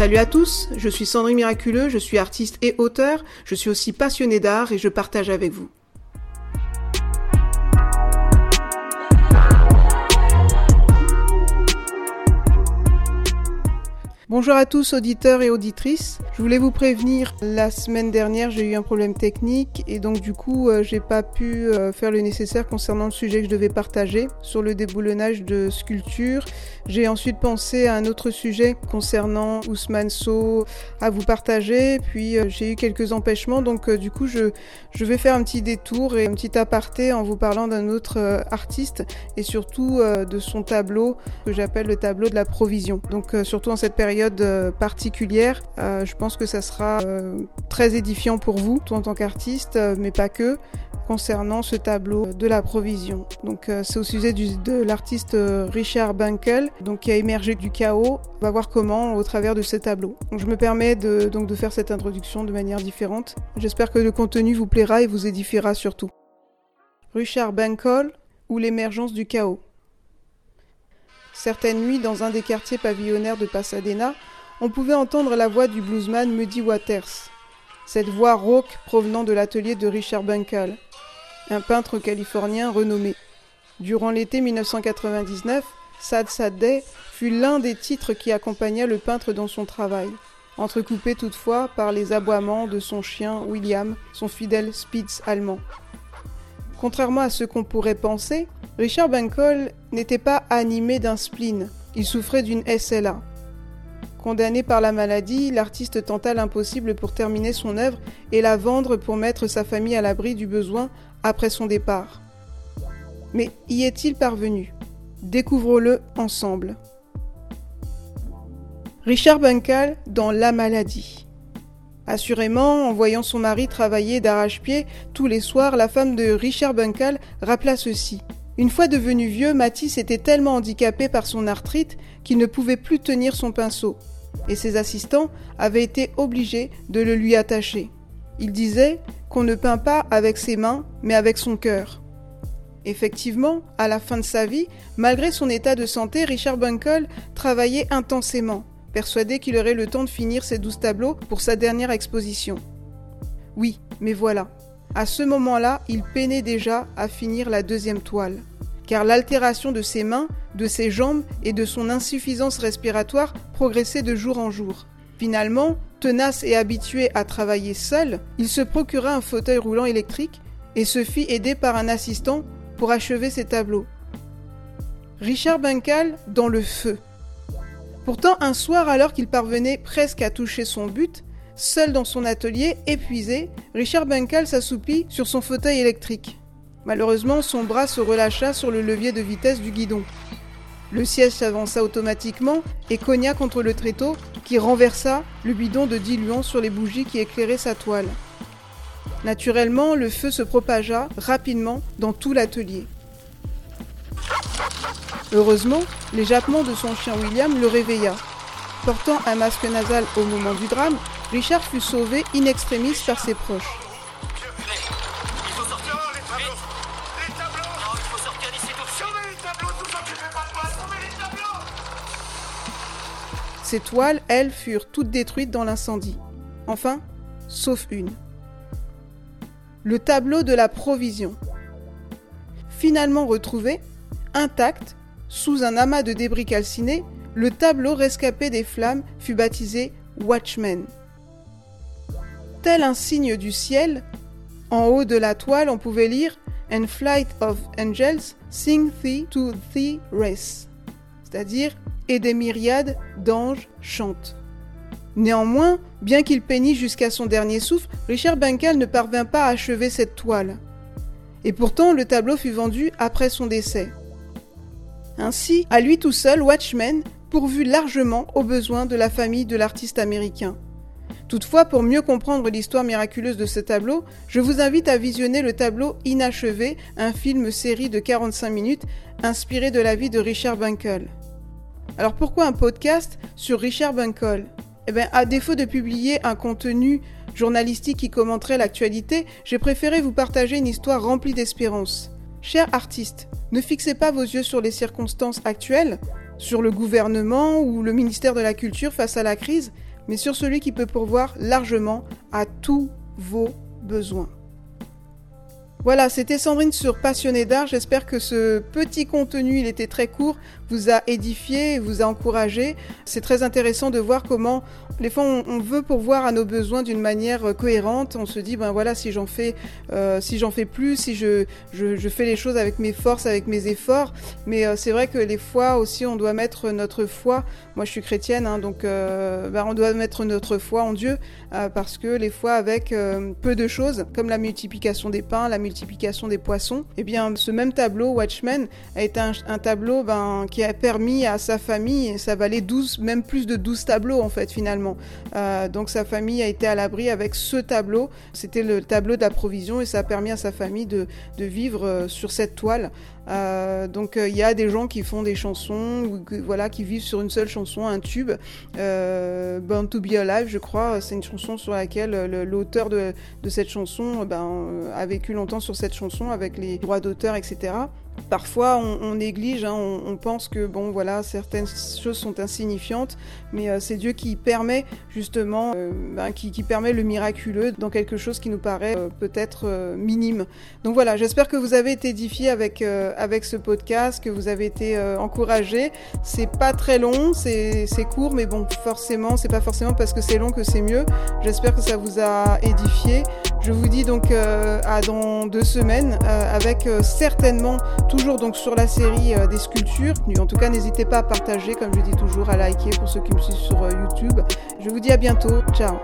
Salut à tous, je suis Sandrine Miraculeux, je suis artiste et auteur, je suis aussi passionné d'art et je partage avec vous. Bonjour à tous auditeurs et auditrices. Je voulais vous prévenir, la semaine dernière j'ai eu un problème technique et donc du coup euh, j'ai pas pu euh, faire le nécessaire concernant le sujet que je devais partager sur le déboulonnage de sculptures. J'ai ensuite pensé à un autre sujet concernant Ousmane So à vous partager, puis euh, j'ai eu quelques empêchements donc du coup je, je vais faire un petit détour et un petit aparté en vous parlant d'un autre artiste et surtout de son tableau que j'appelle le tableau de la provision. Donc surtout en cette période euh, particulière, euh, je pense que ça sera euh, très édifiant pour vous, tout en tant qu'artiste, mais pas que concernant ce tableau de la provision. Donc c'est au sujet de l'artiste Richard Bankel, donc qui a émergé du chaos. On va voir comment au travers de ce tableau. Donc je me permets de, donc de faire cette introduction de manière différente. J'espère que le contenu vous plaira et vous édifiera surtout. Richard Bankel ou l'émergence du chaos. Certaines nuits, dans un des quartiers pavillonnaires de Pasadena, on pouvait entendre la voix du bluesman Muddy Waters. Cette voix rauque provenant de l'atelier de Richard Bunkle, un peintre californien renommé. Durant l'été 1999, Sad Sad Day fut l'un des titres qui accompagna le peintre dans son travail, entrecoupé toutefois par les aboiements de son chien William, son fidèle Spitz allemand. Contrairement à ce qu'on pourrait penser, Richard Bancol n'était pas animé d'un spleen, il souffrait d'une SLA. Condamné par la maladie, l'artiste tenta l'impossible pour terminer son œuvre et la vendre pour mettre sa famille à l'abri du besoin après son départ. Mais y est-il parvenu? Découvrons-le ensemble. Richard Bunkel dans La maladie. Assurément, en voyant son mari travailler d'arrache-pied tous les soirs, la femme de Richard Bunkel rappela ceci. Une fois devenu vieux, Matisse était tellement handicapé par son arthrite qu'il ne pouvait plus tenir son pinceau, et ses assistants avaient été obligés de le lui attacher. Il disait qu'on ne peint pas avec ses mains, mais avec son cœur. Effectivement, à la fin de sa vie, malgré son état de santé, Richard Bunkle travaillait intensément, persuadé qu'il aurait le temps de finir ses douze tableaux pour sa dernière exposition. Oui, mais voilà. À ce moment-là, il peinait déjà à finir la deuxième toile car l'altération de ses mains, de ses jambes et de son insuffisance respiratoire progressait de jour en jour. Finalement, tenace et habitué à travailler seul, il se procura un fauteuil roulant électrique et se fit aider par un assistant pour achever ses tableaux. Richard Bunkel dans le feu. Pourtant, un soir, alors qu'il parvenait presque à toucher son but, seul dans son atelier, épuisé, Richard Bunkel s'assoupit sur son fauteuil électrique. Malheureusement, son bras se relâcha sur le levier de vitesse du guidon. Le siège s'avança automatiquement et cogna contre le tréteau qui renversa le bidon de diluant sur les bougies qui éclairaient sa toile. Naturellement, le feu se propagea rapidement dans tout l'atelier. Heureusement, les jappements de son chien William le réveilla. Portant un masque nasal au moment du drame, Richard fut sauvé in extremis par ses proches. Ces toiles, elles, furent toutes détruites dans l'incendie. Enfin, sauf une. Le tableau de la provision. Finalement retrouvé, intact, sous un amas de débris calcinés, le tableau rescapé des flammes fut baptisé Watchman. Tel un signe du ciel, en haut de la toile, on pouvait lire And flight of angels sing thee to thee race, c'est-à-dire et des myriades d'anges chantent. Néanmoins, bien qu'il peignît jusqu'à son dernier souffle, Richard Bancal ne parvint pas à achever cette toile. Et pourtant, le tableau fut vendu après son décès. Ainsi, à lui tout seul, Watchmen pourvu largement aux besoins de la famille de l'artiste américain. Toutefois, pour mieux comprendre l'histoire miraculeuse de ce tableau, je vous invite à visionner le tableau Inachevé, un film série de 45 minutes inspiré de la vie de Richard Bankel. Alors pourquoi un podcast sur Richard Bunkle Eh bien, à défaut de publier un contenu journalistique qui commenterait l'actualité, j'ai préféré vous partager une histoire remplie d'espérance. Chers artistes, ne fixez pas vos yeux sur les circonstances actuelles, sur le gouvernement ou le ministère de la Culture face à la crise, mais sur celui qui peut pourvoir largement à tous vos besoins. Voilà, c'était Sandrine sur Passionné d'art. J'espère que ce petit contenu, il était très court, vous a édifié, vous a encouragé. C'est très intéressant de voir comment, les fois, on, veut pourvoir à nos besoins d'une manière euh, cohérente. On se dit, ben voilà, si j'en fais, euh, si j'en fais plus, si je, je, fais les choses avec mes forces, avec mes efforts. Mais euh, c'est vrai que les fois aussi, on doit mettre notre foi. Moi, je suis chrétienne, hein, donc ben, on doit mettre notre foi en Dieu parce que les fois, avec peu de choses, comme la multiplication des pains, la multiplication des poissons, eh bien, ce même tableau, Watchmen, a été un, tableau ben, qui a permis à sa famille, ça valait 12, même plus de 12 tableaux en fait finalement. Euh, donc sa famille a été à l'abri avec ce tableau. C'était le tableau d'approvision et ça a permis à sa famille de, de vivre euh, sur cette toile. Euh, donc il y a des gens qui font des chansons, voilà, qui vivent sur une seule chanson, un tube. Euh, Born to be Alive, je crois, c'est une chanson sur laquelle l'auteur de, de, cette chanson ben, a vécu longtemps sur cette chanson avec les droits d'auteur, etc. Parfois, on, néglige, hein, on, pense que bon, voilà, certaines choses sont insignifiantes, mais euh, c'est Dieu qui permet justement, euh, ben, qui, permet le miraculeux dans quelque chose qui nous paraît euh, peut-être minime. Donc voilà, j'espère que vous avez été édifiés avec avec ce podcast, que vous avez été encouragés. C'est pas très long, c'est court, mais bon, forcément, c'est pas forcément parce que c'est long que c'est mieux. J'espère que ça vous a édifié. Je vous dis donc à dans deux semaines avec certainement toujours donc sur la série euh, des sculptures. En tout cas, n'hésitez pas à partager, comme je dis toujours, à liker pour ceux qui me suivent sur euh, YouTube. Je vous dis à bientôt. Ciao